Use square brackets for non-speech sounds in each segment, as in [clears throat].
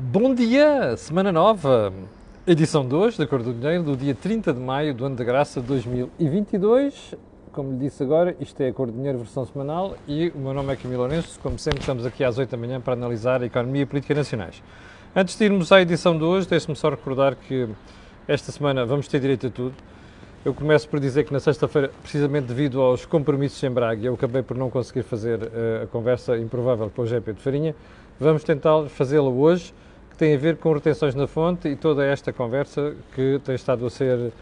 Bom dia, semana nova, edição 2 da Cor do Dinheiro, do dia 30 de maio do ano da graça de 2022. Como lhe disse agora, isto é a Cor do Dinheiro versão semanal e o meu nome é Camilo Lourenço. Como sempre, estamos aqui às 8 da manhã para analisar a economia e política nacionais. Antes de irmos à edição de hoje, deixe-me só recordar que esta semana vamos ter direito a tudo. Eu começo por dizer que na sexta-feira, precisamente devido aos compromissos em Braga, eu acabei por não conseguir fazer uh, a conversa improvável com o GP de Farinha. Vamos tentar fazê-la hoje tem a ver com retenções na fonte e toda esta conversa que tem estado a ser uh,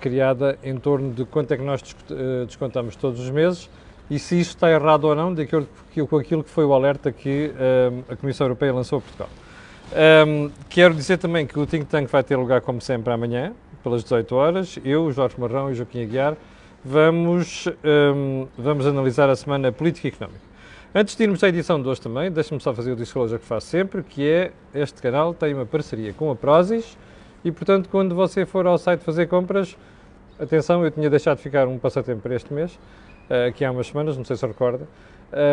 criada em torno de quanto é que nós uh, descontamos todos os meses e se isso está errado ou não, de acordo com aquilo que foi o alerta que uh, a Comissão Europeia lançou a Portugal. Um, quero dizer também que o Think Tank vai ter lugar, como sempre, amanhã, pelas 18 horas. Eu, Jorge Marrão e Joaquim Aguiar vamos, um, vamos analisar a semana política e económica. Antes de irmos à edição de hoje também, deixe-me só fazer o disclosure que faço sempre, que é este canal tem uma parceria com a Prozis e, portanto, quando você for ao site fazer compras, atenção, eu tinha deixado de ficar um passatempo para este mês, uh, há umas semanas, não sei se recorda,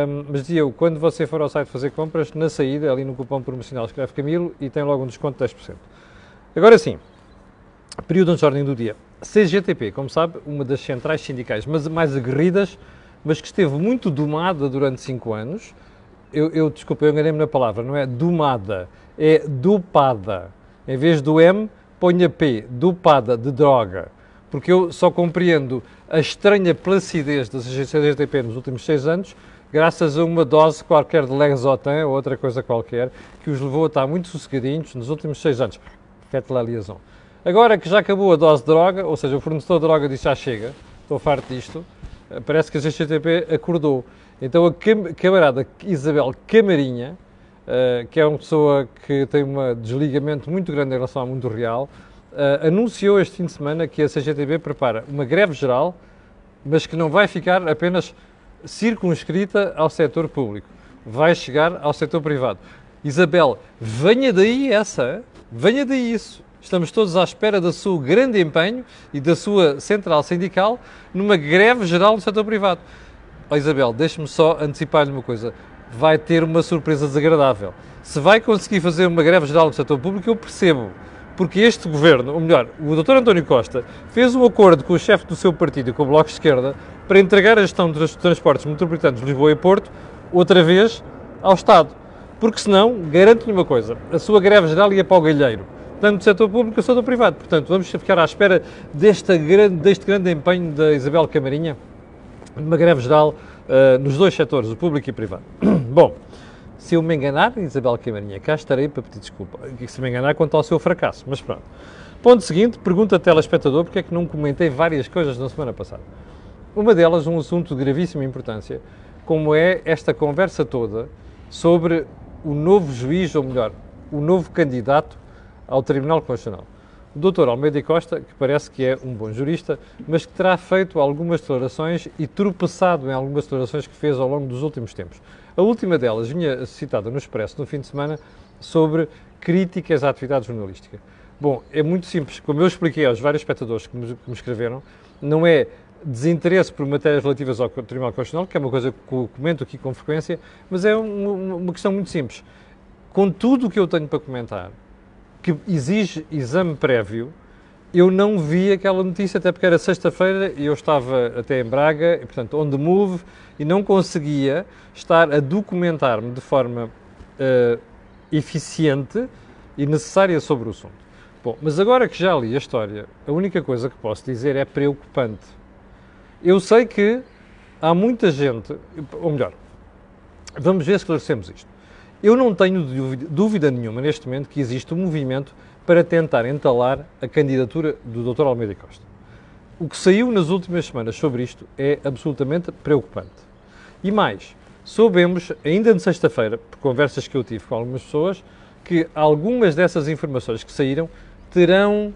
um, mas dizia eu, quando você for ao site fazer compras, na saída, ali no cupom promocional, escreve Camilo e tem logo um desconto de 10%. Agora sim, período de ordem do dia. CGTP, como sabe, uma das centrais sindicais mais aguerridas mas que esteve muito domada durante cinco anos. Eu, eu desculpa, eu enganei-me na palavra, não é domada, é dopada. Em vez do M, ponha P, dopada de droga. Porque eu só compreendo a estranha placidez das agências DTP nos últimos seis anos, graças a uma dose qualquer de Lexotan ou outra coisa qualquer, que os levou a estar muito sossegadinhos nos últimos seis anos. Fete la liaison. Agora que já acabou a dose de droga, ou seja, o fornecedor de droga disse já chega, estou farto disto, parece que a CCTP acordou. Então a camarada Isabel Camarinha, uh, que é uma pessoa que tem um desligamento muito grande em relação ao mundo real, uh, anunciou este fim de semana que a CGTB prepara uma greve geral, mas que não vai ficar apenas circunscrita ao setor público, vai chegar ao setor privado. Isabel, venha daí essa, venha daí isso. Estamos todos à espera do seu grande empenho e da sua central sindical numa greve geral do setor privado. Oh, Isabel, deixe-me só antecipar-lhe uma coisa. Vai ter uma surpresa desagradável. Se vai conseguir fazer uma greve geral do setor público, eu percebo. Porque este governo, ou melhor, o Dr. António Costa, fez um acordo com o chefe do seu partido, com o Bloco de Esquerda, para entregar a gestão dos transportes metropolitanos de Lisboa e Porto, outra vez, ao Estado. Porque senão, garanto-lhe uma coisa, a sua greve geral ia para o galheiro tanto do setor público como do privado. Portanto, vamos ficar à espera deste grande, deste grande empenho da Isabel Camarinha, numa greve geral uh, nos dois setores, o público e o privado. [clears throat] Bom, se eu me enganar, Isabel Camarinha, cá estarei para pedir desculpa. Se me enganar quanto ao seu fracasso, mas pronto. Ponto seguinte, pergunta a telespectador porque é que não comentei várias coisas na semana passada. Uma delas, um assunto de gravíssima importância, como é esta conversa toda sobre o novo juiz, ou melhor, o novo candidato ao Tribunal Constitucional. O Dr. Almeida Costa, que parece que é um bom jurista, mas que terá feito algumas declarações e tropeçado em algumas declarações que fez ao longo dos últimos tempos. A última delas vinha citada no Expresso no fim de semana sobre críticas à atividade jornalística. Bom, é muito simples. Como eu expliquei aos vários espectadores que me, que me escreveram, não é desinteresse por matérias relativas ao Tribunal Constitucional, que é uma coisa que eu comento aqui com frequência, mas é uma, uma questão muito simples. Com tudo o que eu tenho para comentar, que exige exame prévio, eu não vi aquela notícia, até porque era sexta-feira e eu estava até em Braga, e, portanto, on the move, e não conseguia estar a documentar-me de forma uh, eficiente e necessária sobre o assunto. Bom, mas agora que já li a história, a única coisa que posso dizer é preocupante. Eu sei que há muita gente, ou melhor, vamos ver se esclarecemos isto. Eu não tenho dúvida nenhuma neste momento que existe um movimento para tentar entalar a candidatura do Dr. Almeida Costa. O que saiu nas últimas semanas sobre isto é absolutamente preocupante. E mais, soubemos, ainda de sexta-feira, por conversas que eu tive com algumas pessoas, que algumas dessas informações que saíram terão,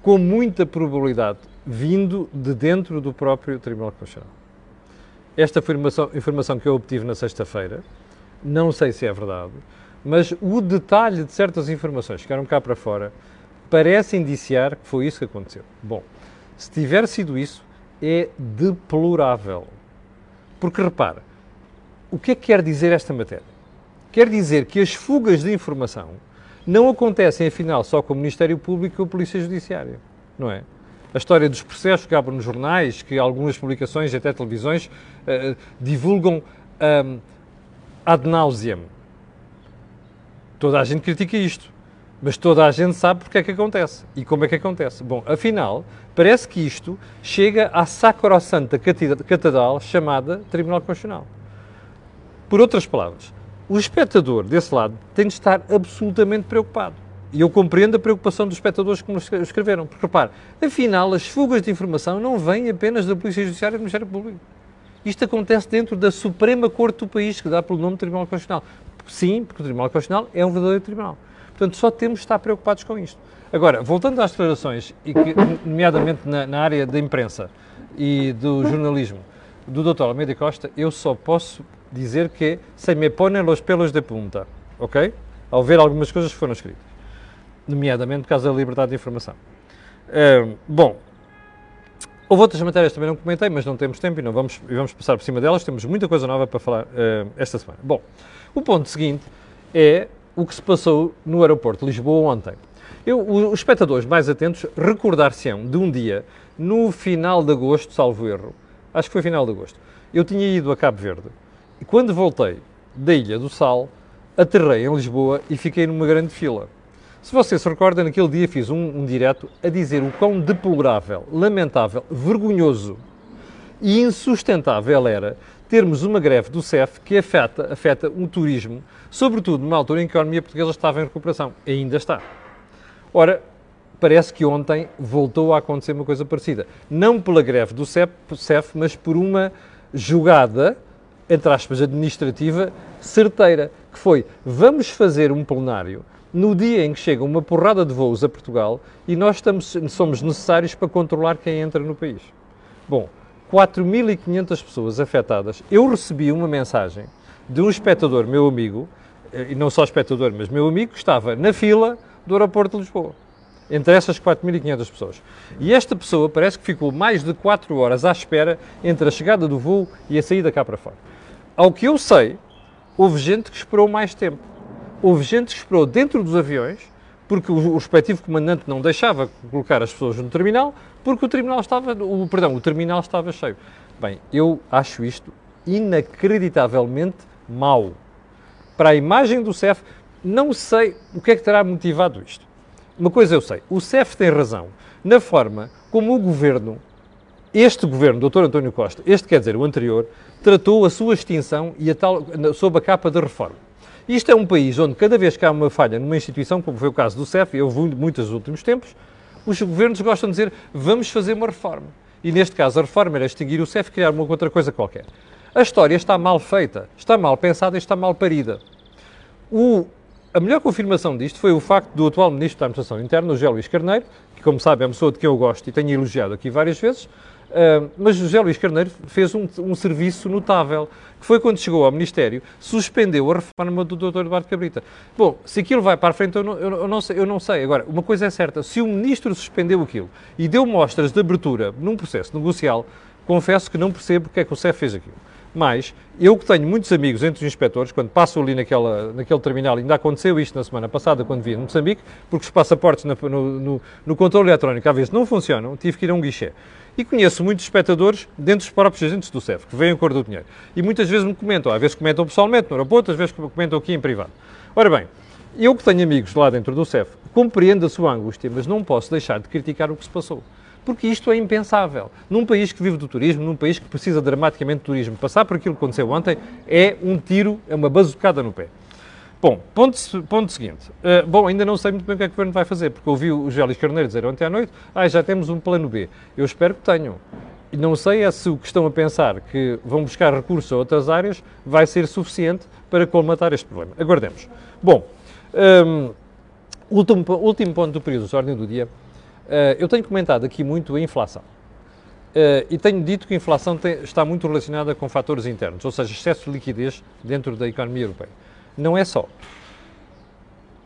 com muita probabilidade, vindo de dentro do próprio Tribunal Constitucional. Esta informação que eu obtive na sexta-feira não sei se é verdade, mas o detalhe de certas informações que eram cá para fora parece indiciar que foi isso que aconteceu. Bom, se tiver sido isso, é deplorável. Porque repara, o que é que quer dizer esta matéria? Quer dizer que as fugas de informação não acontecem, afinal, só com o Ministério Público e a Polícia Judiciária, não é? A história dos processos que abrem nos jornais, que algumas publicações, até televisões, uh, divulgam ad nauseam. Toda a gente critica isto, mas toda a gente sabe porque é que acontece e como é que acontece. Bom, afinal, parece que isto chega à sacrossanta catedral chamada Tribunal Constitucional. Por outras palavras, o espectador desse lado tem de estar absolutamente preocupado. E eu compreendo a preocupação dos espectadores que me escreveram. Porque, repare, afinal, as fugas de informação não vêm apenas da Polícia Judiciária e do Ministério Público. Isto acontece dentro da Suprema Corte do país, que dá pelo nome de Tribunal Constitucional. Sim, porque o Tribunal Constitucional é um verdadeiro tribunal. Portanto, só temos de estar preocupados com isto. Agora, voltando às declarações, e que, nomeadamente na, na área da imprensa e do jornalismo, do Dr. Almeida Costa, eu só posso dizer que se me ponem os pelos de punta, ok? Ao ver algumas coisas que foram escritas, nomeadamente por causa da liberdade de informação. Bom, houve outras matérias também não comentei, mas não temos tempo e não vamos, e vamos passar por cima delas, temos muita coisa nova para falar uh, esta semana. Bom, o ponto seguinte é o que se passou no aeroporto de Lisboa ontem. Eu, os espectadores mais atentos recordar-se-ão de um dia, no final de agosto, salvo erro, acho que foi final de agosto, eu tinha ido a Cabo Verde e quando voltei da Ilha do Sal, aterrei em Lisboa e fiquei numa grande fila. Se você se recorda, naquele dia fiz um, um direto a dizer o quão deplorável, lamentável, vergonhoso e insustentável era termos uma greve do CEF que afeta, afeta o turismo, sobretudo numa altura em que a economia portuguesa estava em recuperação. E ainda está. Ora, parece que ontem voltou a acontecer uma coisa parecida. Não pela greve do CEF, CEF mas por uma jogada entre aspas, administrativa certeira, que foi vamos fazer um plenário no dia em que chega uma porrada de voos a Portugal e nós estamos, somos necessários para controlar quem entra no país. Bom, 4.500 pessoas afetadas. Eu recebi uma mensagem de um espectador, meu amigo, eh, e não só espectador, mas meu amigo, que estava na fila do aeroporto de Lisboa entre essas 4.500 pessoas. E esta pessoa parece que ficou mais de 4 horas à espera entre a chegada do voo e a saída cá para fora. Ao que eu sei, houve gente que esperou mais tempo. Houve gente que esperou dentro dos aviões, porque o, respectivo comandante não deixava colocar as pessoas no terminal, porque o terminal estava, o, perdão, o terminal estava cheio. Bem, eu acho isto inacreditavelmente mau. Para a imagem do CEF, não sei o que é que terá motivado isto. Uma coisa eu sei, o CEF tem razão na forma como o governo, este governo, Dr. António Costa, este quer dizer o anterior, tratou a sua extinção e a tal, sob a capa da reforma. Isto é um país onde cada vez que há uma falha numa instituição, como foi o caso do CEF, eu vi muitas nos últimos tempos, os governos gostam de dizer vamos fazer uma reforma. E neste caso a reforma era extinguir o CEF e criar uma outra coisa qualquer. A história está mal feita, está mal pensada e está mal parida. O a melhor confirmação disto foi o facto do atual Ministro da Administração Interna, o José Luís Carneiro, que, como sabe, é uma pessoa de quem eu gosto e tenho elogiado aqui várias vezes, uh, mas José Luís Carneiro fez um, um, serviço notável, que foi quando chegou ao Ministério, suspendeu a reforma do Dr. Eduardo Cabrita. Bom, se aquilo vai para a frente, eu não, eu, eu, não sei, eu não sei. Agora, uma coisa é certa, se o Ministro suspendeu aquilo e deu mostras de abertura num processo negocial, confesso que não percebo porque é que o CEF fez aquilo. Mas eu que tenho muitos amigos entre os inspectores, quando passo ali naquela, naquele terminal, ainda aconteceu isto na semana passada, quando vim no Moçambique, porque os passaportes no, no, no controle eletrónico às vezes não funcionam, tive que ir a um guichê. E conheço muitos espectadores dentro dos próprios agentes do CEF, que veem a cor do dinheiro. E muitas vezes me comentam, às vezes comentam pessoalmente no aeroporto, às vezes comentam aqui em privado. Ora bem, eu que tenho amigos lá dentro do CEF, compreendo a sua angústia, mas não posso deixar de criticar o que se passou porque isto é impensável. Num país que vive do turismo, num país que precisa dramaticamente de turismo, passar por aquilo que aconteceu ontem é um tiro, é uma bazucada no pé. Bom, ponto, ponto seguinte. Uh, bom, ainda não sei muito bem o que é que o Governo vai fazer, porque ouvi o Gélis Carneiro dizer ontem à noite, ah, já temos um plano B. Eu espero que tenham. E não sei é se o que estão a pensar que vão buscar recursos a outras áreas vai ser suficiente para colmatar este problema. Aguardemos. Bom, um, ehm, último, último ponto do período de ordem do dia eu tenho comentado aqui muito a inflação. Uh, e tenho dito que a inflação está muito relacionada com fatores internos, ou seja, excesso de liquidez dentro da economia europeia. Não é só.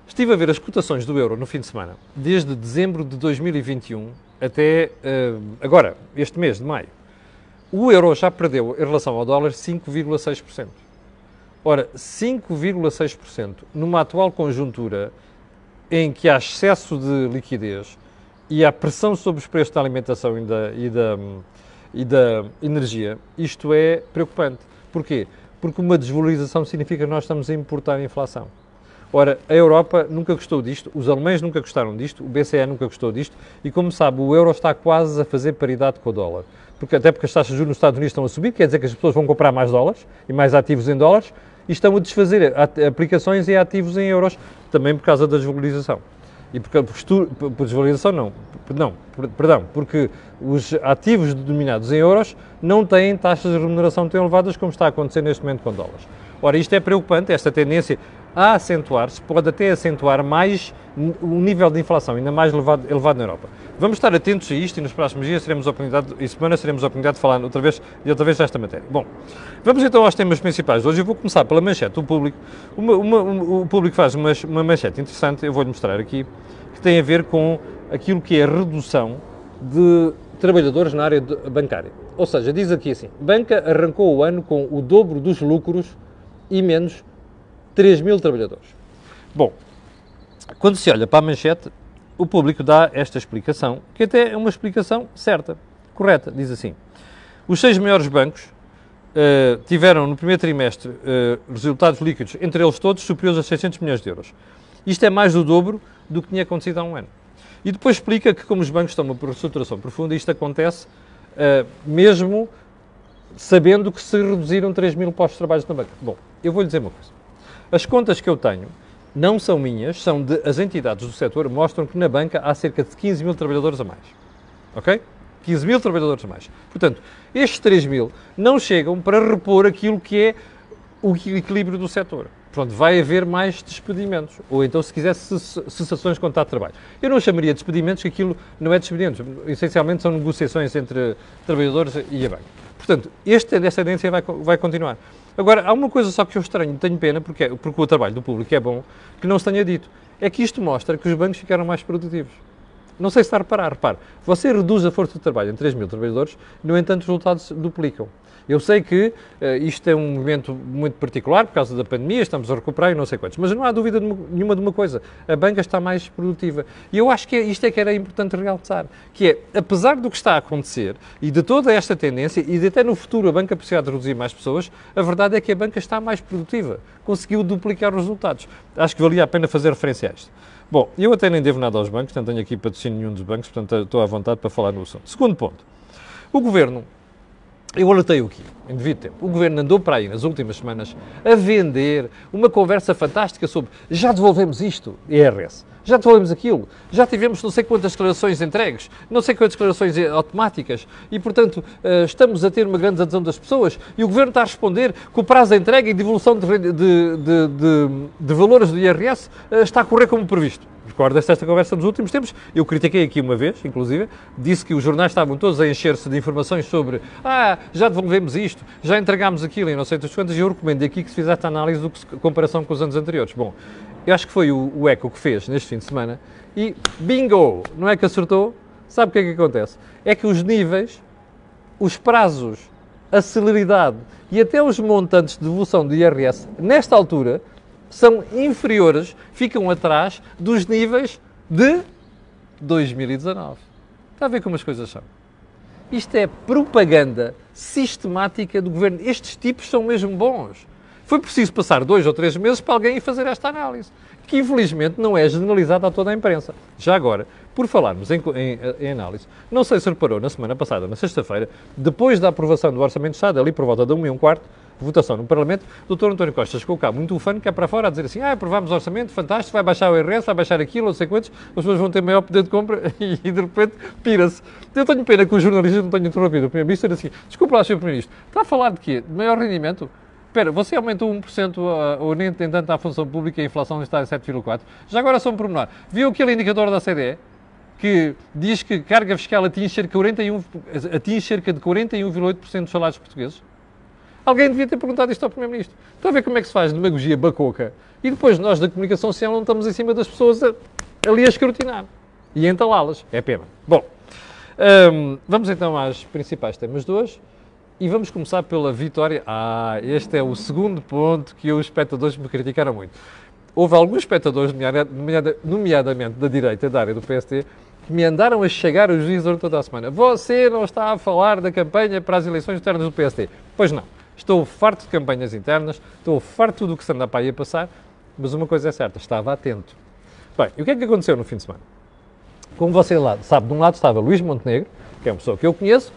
Estive a ver as cotações do euro no fim de semana, desde dezembro de 2021 até uh, agora, este mês de maio. O euro já perdeu, em relação ao dólar, 5,6%. Ora, 5,6% numa atual conjuntura em que há excesso de liquidez e há pressão sobre os preços da alimentação e da, e da, e da energia, isto é preocupante. Porquê? Porque uma desvalorização significa que nós estamos a importar a inflação. Ora, a Europa nunca gostou disto, os alemães nunca gostaram disto, o BCE nunca gostou disto e, como sabe, o euro está quase a fazer paridade com o dólar. Porque, até porque as taxas de juros nos Estados Unidos estão a subir, quer dizer que as pessoas vão comprar mais dólares e mais ativos em dólares e estão a desfazer aplicações e ativos em euros, também por causa da desvalorização. E porque, por, por desvalorização não, não, perdão, porque os ativos denominados em euros não têm taxas de remuneração tão elevadas como está a acontecer neste momento com dólares. Ora, isto é preocupante, esta tendência a acentuar-se, pode até acentuar mais o nível de inflação ainda mais elevado, elevado na Europa. Vamos estar atentos a isto e nos próximos dias teremos a oportunidade, e semanas teremos a oportunidade de falar outra vez, e outra vez desta matéria. Bom, vamos então aos temas principais. Hoje eu vou começar pela manchete. O público, uma, uma, o público faz uma, uma manchete interessante, eu vou-lhe mostrar aqui, que tem a ver com aquilo que é a redução de trabalhadores na área bancária. Ou seja, diz aqui assim: banca arrancou o ano com o dobro dos lucros e menos 3 mil trabalhadores. Bom, quando se olha para a manchete, o público dá esta explicação, que até é uma explicação certa, correta. Diz assim: os seis maiores bancos uh, tiveram no primeiro trimestre uh, resultados líquidos, entre eles todos, superiores a 600 milhões de euros. Isto é mais do dobro do que tinha acontecido há um ano. E depois explica que, como os bancos estão numa reestruturação profunda, isto acontece uh, mesmo sabendo que se reduziram 3 mil postos de trabalho na banca. Bom, eu vou lhe dizer uma coisa. As contas que eu tenho não são minhas, são de as entidades do setor, mostram que na banca há cerca de 15 mil trabalhadores a mais. Ok? 15 mil trabalhadores a mais. Portanto, estes 3 mil não chegam para repor aquilo que é o equilíbrio do setor. Pronto, vai haver mais despedimentos. Ou então, se quiser, cessações de contrato de trabalho. Eu não chamaria de despedimentos, que aquilo não é despedimentos. Essencialmente são negociações entre trabalhadores e a banca. Portanto, este, esta tendência vai, vai continuar. Agora, há uma coisa só que eu estranho, tenho pena, porque, porque o trabalho do público é bom, que não se tenha dito. É que isto mostra que os bancos ficaram mais produtivos. Não sei se está a reparar, repare, você reduz a força de trabalho em 3 mil trabalhadores, no entanto os resultados duplicam. Eu sei que uh, isto é um momento muito particular por causa da pandemia, estamos a recuperar e não sei quantos, mas não há dúvida nenhuma de uma coisa, a banca está mais produtiva. E eu acho que é, isto é que era importante realçar, que é, apesar do que está a acontecer e de toda esta tendência e de até no futuro a banca precisar de reduzir mais pessoas, a verdade é que a banca está mais produtiva, conseguiu duplicar os resultados. Acho que valia a pena fazer referência a isto. Bom, eu até nem devo nada aos bancos, não tenho aqui patrocínio nenhum dos bancos, portanto estou à vontade para falar no assunto. Segundo ponto, o Governo eu alertei aqui, em devido tempo. O governo andou para aí nas últimas semanas a vender uma conversa fantástica sobre já devolvemos isto, IRS, já devolvemos aquilo, já tivemos não sei quantas declarações entregues, não sei quantas declarações automáticas e, portanto, eh, estamos a ter uma grande adesão das pessoas e o governo está a responder que o prazo de entrega e devolução de, de, de, de valores do IRS eh, está a correr como previsto. Recordas esta conversa nos últimos tempos? Eu critiquei aqui uma vez, inclusive, disse que os jornais estavam todos a encher-se de informações sobre ah, já devolvemos isto, já entregámos aquilo e não sei das quantas, e eu recomendo aqui que se fizesse a análise do que comparação com os anos anteriores. Bom, eu acho que foi o, o ECO que fez neste fim de semana e bingo! Não é que acertou? Sabe o que é que acontece? É que os níveis, os prazos, a celeridade e até os montantes de devolução do IRS, nesta altura, são inferiores, ficam atrás dos níveis de 2019. Está a ver como as coisas são? Isto é propaganda sistemática do governo. Estes tipos são mesmo bons. Foi preciso passar dois ou três meses para alguém fazer esta análise, que infelizmente não é generalizada a toda a imprensa. Já agora, por falarmos em, em, em, análise, não sei se reparou na semana passada, na sexta-feira, depois da aprovação do Orçamento de Estado, ali por volta de 1 e um quarto, votação no Parlamento, o Dr. António Costa chegou cá muito ufano, que é para fora a dizer assim, ah, aprovamos o orçamento, fantástico, vai baixar o IRS, vai baixar aquilo, não sei quantos, as pessoas vão ter maior poder de compra [laughs] e, de repente pira-se. Eu tenho pena que os jornalistas não tenham interrompido o Primeiro-Ministro assim, desculpa lá, Sr. Primeiro-Ministro, está a falar de quê? De maior rendimento? Espera, você aumentou 1% uh, ou nem tem tanto à função pública e a inflação está em 7,4%. Já agora só um pormenor. Viu aquele indicador da CDE? que diz que carga fiscal atinge cerca, 41, atinge cerca de 41,8% dos salários portugueses? Alguém devia ter perguntado isto ao Primeiro-Ministro. Estão a ver como é que se faz demagogia bacoca e depois nós da comunicação social não estamos em cima das pessoas a, ali a escrutinar e entalá-las. É pena. Bom, hum, vamos então às principais temas de hoje. E vamos começar pela vitória. Ah, este é o segundo ponto que os espectadores me criticaram muito. Houve alguns espectadores, nomeadamente da direita, da área do PST, que me andaram a chegar o juiz durante toda a semana. Você não está a falar da campanha para as eleições internas do PST. Pois não. Estou farto de campanhas internas, estou farto de tudo o que se anda para aí a passar, mas uma coisa é certa, estava atento. Bem, e o que é que aconteceu no fim de semana? Como você sabe, de um lado estava Luís Montenegro, que é uma pessoa que eu conheço,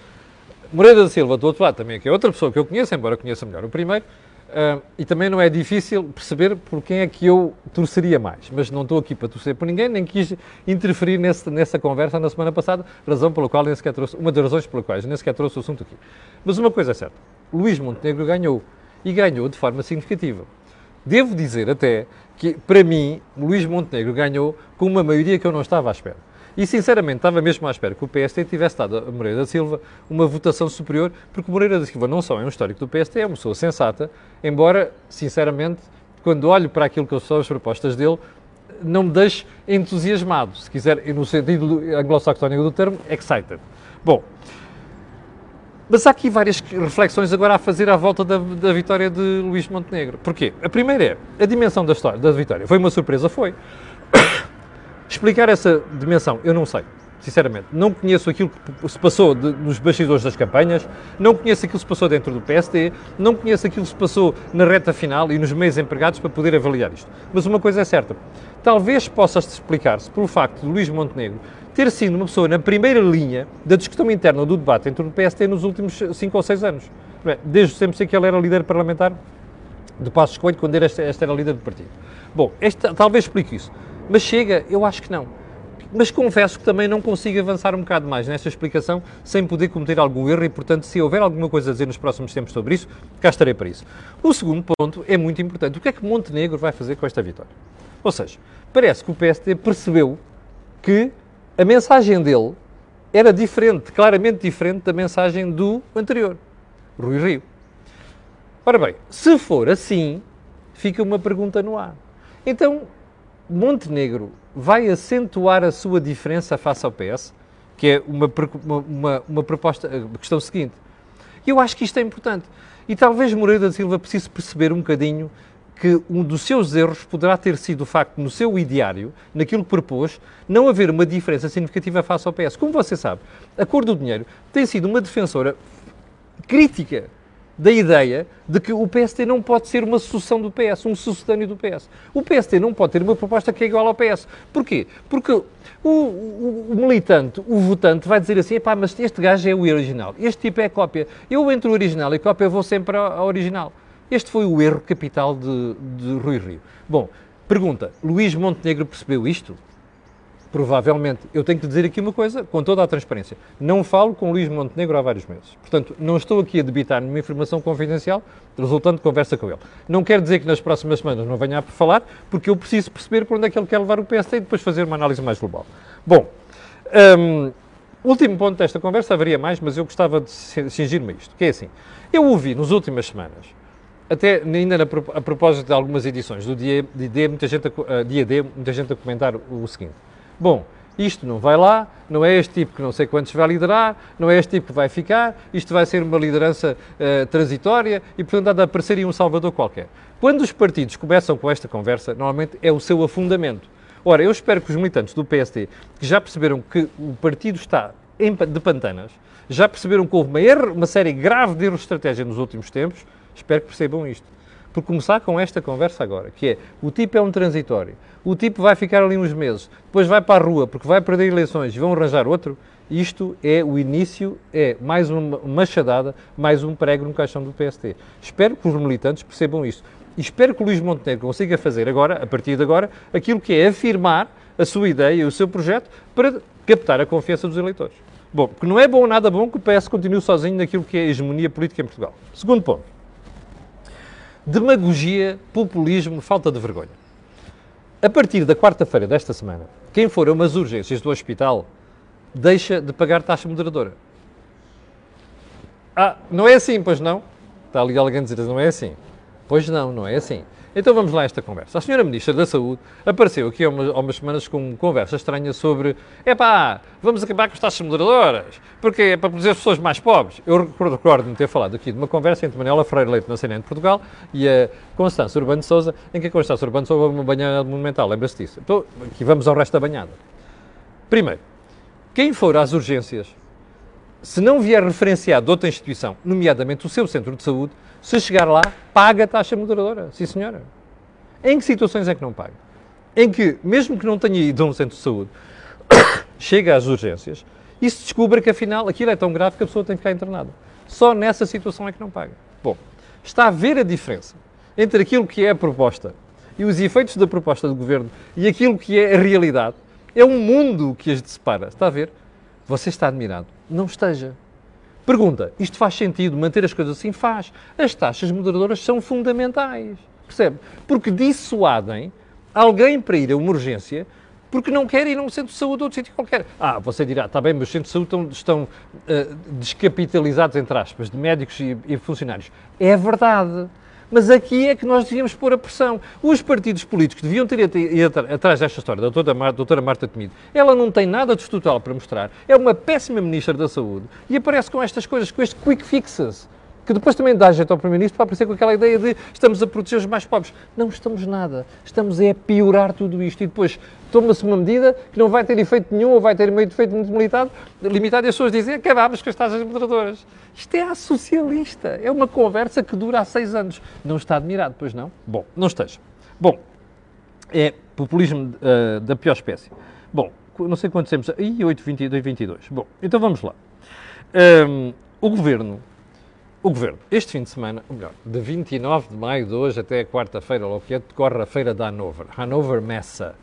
Moreira da Silva, do outro lado, também que é outra pessoa que eu conheço, embora conheça melhor o primeiro, uh, e também não é difícil perceber por quem é que eu torceria mais. Mas não estou aqui para torcer por ninguém, nem quis interferir nesse, nessa conversa na semana passada, razão pela qual nem sequer trouxe, uma das razões pelas quais nem sequer trouxe o assunto aqui. Mas uma coisa é certa, Luís Montenegro ganhou, e ganhou de forma significativa. Devo dizer até que, para mim, Luís Montenegro ganhou com uma maioria que eu não estava à espera. E, sinceramente, estava mesmo à espera que o PST tivesse dado a Moreira da Silva uma votação superior, porque Moreira da Silva não só é um histórico do PST, é uma pessoa sensata, embora, sinceramente, quando olho para aquilo que são as propostas dele, não me deixe entusiasmado, se quiser, no sentido anglo-saxónico do termo, excited. Bom, mas há aqui várias reflexões agora a fazer à volta da, da vitória de Luís Montenegro. Porquê? A primeira é, a dimensão da história, da vitória. Foi uma surpresa? Foi. [coughs] Explicar essa dimensão, eu não sei, sinceramente. Não conheço aquilo que se passou de, nos bastidores das campanhas, não conheço aquilo que se passou dentro do PSD, não conheço aquilo que se passou na reta final e nos meios empregados para poder avaliar isto. Mas uma coisa é certa, talvez possa explicar-se pelo facto de Luís Montenegro ter sido uma pessoa na primeira linha da discussão interna do debate entre o PSD nos últimos 5 ou 6 anos. Desde sempre sei que ele era líder parlamentar de Passos Coelho, quando esta, esta era líder do partido. Bom, esta, talvez explique isso. Mas chega? Eu acho que não. Mas confesso que também não consigo avançar um bocado mais nesta explicação sem poder cometer algum erro e, portanto, se houver alguma coisa a dizer nos próximos tempos sobre isso, cá estarei para isso. O segundo ponto é muito importante. O que é que Montenegro vai fazer com esta vitória? Ou seja, parece que o PSD percebeu que a mensagem dele era diferente, claramente diferente da mensagem do anterior, Rui Rio. Ora bem, se for assim, fica uma pergunta no ar. Então, Montenegro vai acentuar a sua diferença face ao PS, que é uma, uma, uma proposta, a questão seguinte. E eu acho que isto é importante. E talvez Moreira da Silva precise perceber um bocadinho que um dos seus erros poderá ter sido o facto, no seu ideário, naquilo que propôs, não haver uma diferença significativa face ao PS. Como você sabe, a Cor do Dinheiro tem sido uma defensora crítica da ideia de que o PST não pode ser uma sucessão do PS, um sucedâneo do PS. O PST não pode ter uma proposta que é igual ao PS. Porquê? Porque o, o, o militante, o votante, vai dizer assim: pá, mas este gajo é o original, este tipo é cópia. Eu entre o original e cópia vou sempre ao original. Este foi o erro capital de, de Rui Rio. Bom, pergunta: Luís Montenegro percebeu isto? Provavelmente. Eu tenho que dizer aqui uma coisa, com toda a transparência. Não falo com Luís Montenegro há vários meses. Portanto, não estou aqui a debitar nenhuma informação confidencial resultante de conversa com ele. Não quer dizer que nas próximas semanas não venha a falar, porque eu preciso perceber para onde é que ele quer levar o PST e depois fazer uma análise mais global. Bom, um, último ponto desta conversa, haveria mais, mas eu gostava de cingir-me a isto, que é assim. Eu ouvi nas últimas semanas, até ainda na, a propósito de algumas edições do dia, D, muita gente a, dia D, muita gente a comentar o seguinte Bom, isto não vai lá, não é este tipo que não sei quantos vai liderar, não é este tipo que vai ficar, isto vai ser uma liderança uh, transitória e, portanto, há de aparecer um salvador qualquer. Quando os partidos começam com esta conversa, normalmente é o seu afundamento. Ora, eu espero que os militantes do PSD, que já perceberam que o partido está de pantanas, já perceberam que houve uma, erro, uma série grave de erros de estratégia nos últimos tempos, espero que percebam isto por começar com esta conversa agora, que é o tipo é um transitório, o tipo vai ficar ali uns meses, depois vai para a rua porque vai perder eleições e vão arranjar outro, isto é o início, é mais uma machadada, mais um prego no caixão do PST. Espero que os militantes percebam isto. E espero que o Luís Montenegro consiga fazer agora, a partir de agora, aquilo que é afirmar a sua ideia e o seu projeto para captar a confiança dos eleitores. Bom, porque não é bom nada bom que o PS continue sozinho naquilo que é a hegemonia política em Portugal. Segundo ponto demagogia, populismo, falta de vergonha. A partir da quarta-feira desta semana, quem for a umas urgências do hospital deixa de pagar taxa moderadora. Ah, não é assim, pois não? Está ali alguém a dizer, não é assim. Pois não, não é assim. Então vamos lá a esta conversa. A senhora Ministra da Saúde apareceu aqui há umas, há umas semanas com uma conversa estranha sobre epá, vamos acabar com as taxas moderadoras, porque é para proteger as pessoas mais pobres. Eu recordo-me ter falado aqui de uma conversa entre Manuela Freire Leite na CNN de Portugal e a Constância Urbano de Souza, em que a Constância Urbano de Souza uma banhada monumental, lembra-se disso? Então, aqui vamos ao resto da banhada. Primeiro, quem for às urgências, se não vier referenciado de outra instituição, nomeadamente o seu centro de saúde, se chegar lá, paga a taxa moderadora. Sim, senhora. Em que situações é que não paga? Em que, mesmo que não tenha ido a um centro de saúde, [coughs] chega às urgências e se descobre que, afinal, aquilo é tão grave que a pessoa tem que ficar internada. Só nessa situação é que não paga. Bom, está a ver a diferença entre aquilo que é a proposta e os efeitos da proposta do governo e aquilo que é a realidade. É um mundo que as separa. Está a ver? Você está admirado. Não esteja. Pergunta: isto faz sentido manter as coisas assim? Faz. As taxas moderadoras são fundamentais. Percebe? Porque dissuadem alguém para ir a uma urgência porque não quer ir a um centro de saúde ou outro sítio qualquer. Ah, você dirá, está bem, mas os centros de saúde estão, estão uh, descapitalizados, entre aspas, de médicos e, e funcionários. É verdade. Mas aqui é que nós devíamos pôr a pressão. Os partidos políticos deviam ter ido atrás desta história da doutora, Mar, doutora Marta Temido. Ela não tem nada de estrutural para mostrar. É uma péssima ministra da Saúde e aparece com estas coisas, com este quick fixes que depois também dá jeito ao Primeiro-Ministro para aparecer com aquela ideia de estamos a proteger os mais pobres. Não estamos nada. Estamos a piorar tudo isto e depois toma-se uma medida que não vai ter efeito nenhum ou vai ter um efeito muito limitado, limitado e as pessoas dizem acabámos com as taxas moderadoras. Isto é a socialista. É uma conversa que dura há seis anos. Não está admirado, pois não? Bom, não esteja. Bom, é populismo uh, da pior espécie. Bom, não sei quantos temos. Ih, 8, 22, 22. Bom, então vamos lá. Um, o governo o Governo, este fim de semana, ou melhor, de 29 de maio de hoje até quarta-feira, logo que é, decorre a feira de Hanover, Hanover Messa.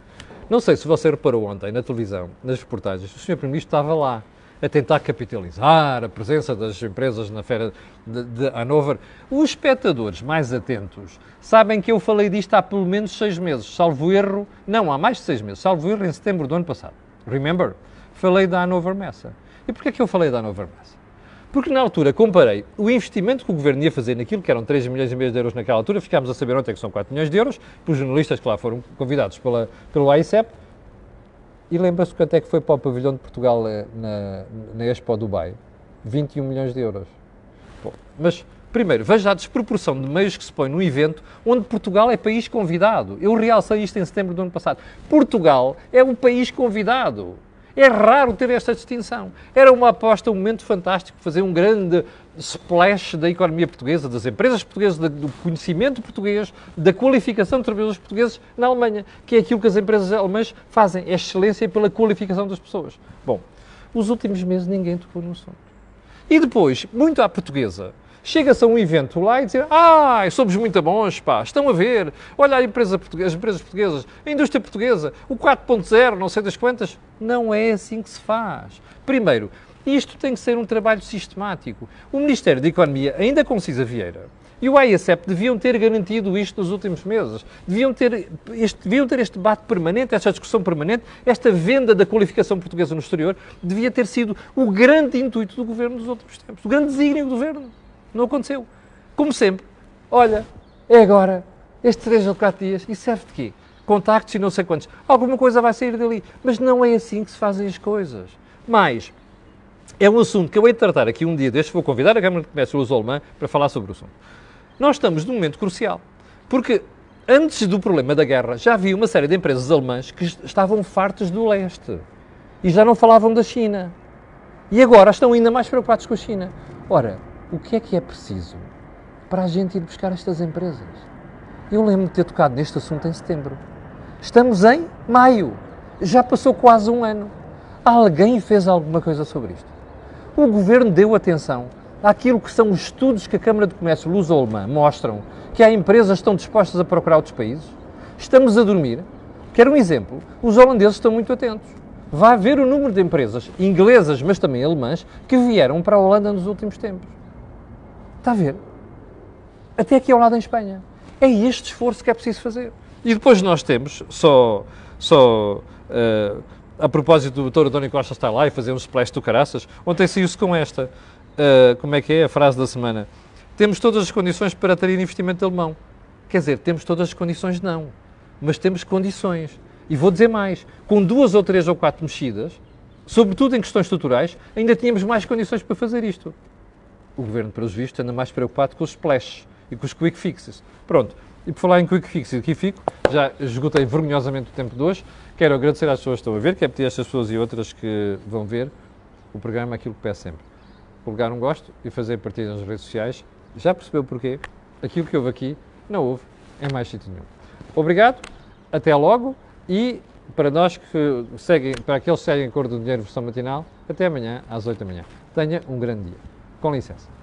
Não sei se você reparou ontem na televisão, nas reportagens, o Sr. Primeiro-Ministro estava lá a tentar capitalizar a presença das empresas na feira de, de Hanover. Os espectadores mais atentos sabem que eu falei disto há pelo menos seis meses, salvo erro, não, há mais de seis meses, salvo erro em setembro do ano passado. Remember? Falei da Hanover Messa. E porquê é que eu falei da Hanover Messa? Porque na altura comparei o investimento que o governo ia fazer naquilo, que eram 3 milhões e meio de euros naquela altura, ficámos a saber ontem que são 4 milhões de euros, pelos jornalistas que lá foram convidados pela, pelo AICEP. E lembra-se quanto é que foi para o pavilhão de Portugal eh, na, na Expo Dubai? 21 milhões de euros. Bom, mas, primeiro, veja a desproporção de meios que se põe num evento onde Portugal é país convidado. Eu realcei isto em setembro do ano passado. Portugal é o país convidado. É raro ter esta distinção. Era uma aposta, um momento fantástico, fazer um grande splash da economia portuguesa, das empresas portuguesas, do conhecimento português, da qualificação de trabalhadores portugueses na Alemanha, que é aquilo que as empresas alemãs fazem, é excelência pela qualificação das pessoas. Bom, os últimos meses ninguém tocou no assunto. E depois, muito à portuguesa, Chega-se a um evento lá e dizer, ah, somos muito bons, pá, estão a ver, olha a empresa portuguesa, as empresas portuguesas, a indústria portuguesa, o 4.0, não sei das quantas. Não é assim que se faz. Primeiro, isto tem que ser um trabalho sistemático. O Ministério da Economia, ainda com Cisa Vieira, e o AICEP deviam ter garantido isto nos últimos meses. Deviam ter, este, deviam ter este debate permanente, esta discussão permanente, esta venda da qualificação portuguesa no exterior, devia ter sido o grande intuito do governo dos últimos tempos, o grande desígnio do governo. Não aconteceu. Como sempre, olha, é agora, estes três ou quatro dias, e serve de quê? Contactos e não sei quantos. Alguma coisa vai sair dali. Mas não é assim que se fazem as coisas. Mais, é um assunto que eu hei de tratar aqui um dia deste, vou convidar a Câmara de Comércio Luz Alemã para falar sobre o assunto. Nós estamos num momento crucial, porque antes do problema da guerra já havia uma série de empresas alemãs que estavam fartas do leste e já não falavam da China. E agora estão ainda mais preocupados com a China. Ora, o que é que é preciso para a gente ir buscar estas empresas? Eu lembro de ter tocado neste assunto em setembro. Estamos em maio. Já passou quase um ano. Alguém fez alguma coisa sobre isto? O governo deu atenção àquilo que são os estudos que a Câmara de Comércio Luso-Alemã mostram que há empresas que estão dispostas a procurar outros países? Estamos a dormir? Quero um exemplo. Os holandeses estão muito atentos. Vai ver o número de empresas inglesas, mas também alemãs, que vieram para a Holanda nos últimos tempos. Está a ver? Até aqui ao lado em Espanha. É este esforço que é preciso fazer. E depois nós temos, só, só uh, a propósito do Dr. António Costa estar lá e fazer um splash do caraças, ontem saiu-se com esta, uh, como é que é a frase da semana? Temos todas as condições para ter investimento alemão. Quer dizer, temos todas as condições? Não. Mas temos condições. E vou dizer mais: com duas ou três ou quatro mexidas, sobretudo em questões estruturais, ainda tínhamos mais condições para fazer isto. O governo, pelos vistos, anda mais preocupado com os splashes e com os quick fixes. Pronto. E por falar em quick fixes, aqui fico, já esgotei vergonhosamente o tempo de hoje. Quero agradecer às pessoas que estão a ver, quero pedir a estas pessoas e outras que vão ver o programa aquilo que peço sempre. Colocar um gosto e fazer partida nas redes sociais. Já percebeu porquê? Aquilo que houve aqui não houve em mais sítio nenhum. Obrigado, até logo e para nós que seguem, para aqueles que seguem a cor do dinheiro versão matinal, até amanhã às 8 da manhã. Tenha um grande dia. Com licença.